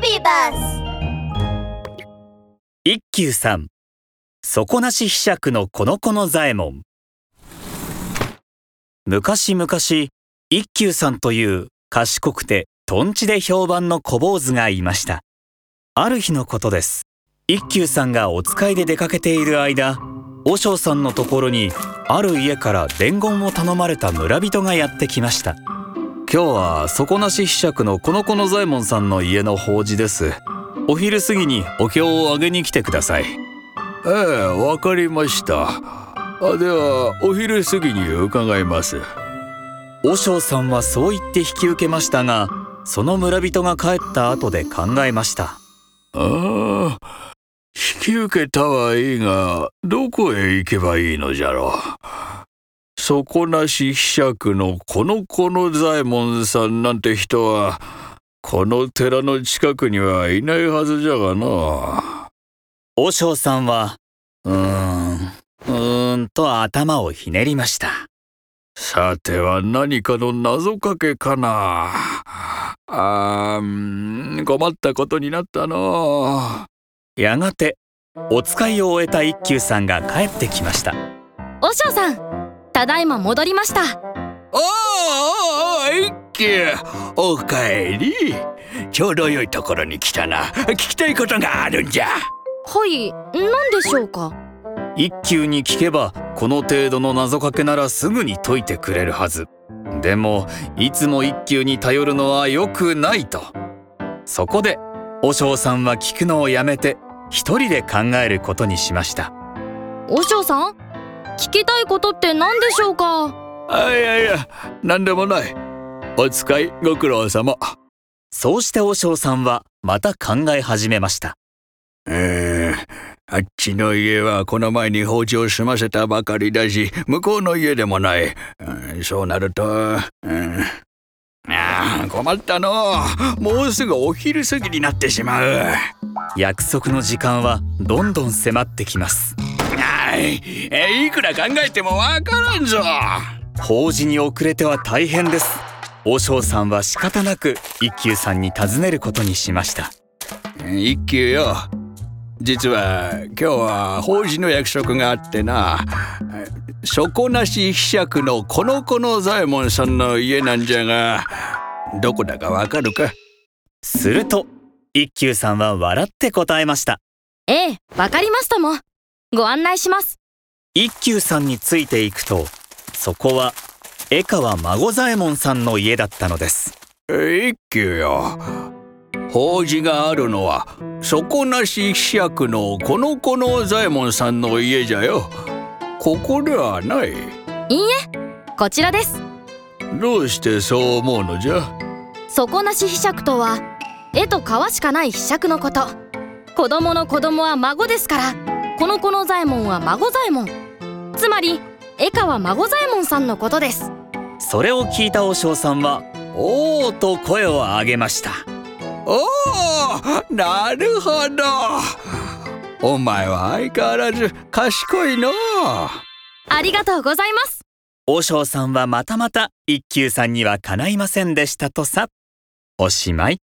ビバス一休さん。底なしひしゃくのこの子の左衛門昔々一休さんという賢くてとんちで評判の小坊主がいました。ある日のことです。一休さんがお使いで出かけている間和尚さんのところにある家から伝言を頼まれた村人がやってきました。今日は底なしひしゃくのこの子の左衛門さんの家の法事です。お昼過ぎにお経をあげに来てください。ええわかりました。あではお昼過ぎに伺います。和尚さんはそう言って引き受けましたがその村人が帰った後で考えました。ああ引き受けたはいいがどこへ行けばいいのじゃろう底なしひしゃくのこの子の左衛門さんなんて人はこの寺の近くにはいないはずじゃがな。和尚さんはうーんうーんと頭をひねりました。さては何かの謎かけかな。あー困ったことになったの。やがてお使いを終えた一休さんが帰ってきました。和尚さんただいま戻りました。おお一休おかえり。ちょうど良いところに来たな。聞きたいことがあるんじゃ。はい何でしょうか？一休に聞けばこの程度の謎かけならすぐに解いてくれるはず。でもいつも一休に頼るのは良くないと。そこで和尚さんは聞くのをやめて一人で考えることにしました。和尚さん？聞きたいことって何でしょうか？あいやいや何でもない。お使いご苦労様。そうして和尚さんはまた考え始めました。えー、あっちの家はこの前に放置を済ませたばかりだし向こうの家でもない、うんそうなると、うん、ああ困ったの。もうすぐお昼過ぎになってしまう。約束の時間はどんどん迫ってきますはい。えいくら考えてもわからんぞ。法事に遅れては大変です。和尚さんは仕方なく一休さんに尋ねることにしました。一休よ。実は今日は法事の約束があってな。底なしひしゃくのこの子の左衛門さんの家なんじゃがどこだかわかるか？すると一休さんは笑って答えました。ええわかりましたもんご案内します。一休さんについていくとそこは江川孫左衛門さんの家だったのです。一休よ。法事があるのは底なしひしゃくのこの子の左衛門さんの家じゃよ。ここではない。いいえこちらです。どうしてそう思うのじゃ？底なしひしゃくとは絵と皮しかないひしゃくのこと。子供の子供は孫ですからこの子の左衛門は孫左衛門。つまり江川孫左衛門さんのことです。それを聞いた和尚さんは「おお!」と声を上げました。おおなるほど。お前は相変わらず賢いの。ありがとうございます。和尚さんはまたまた一休さんにはかないませんでしたとさ。おしまい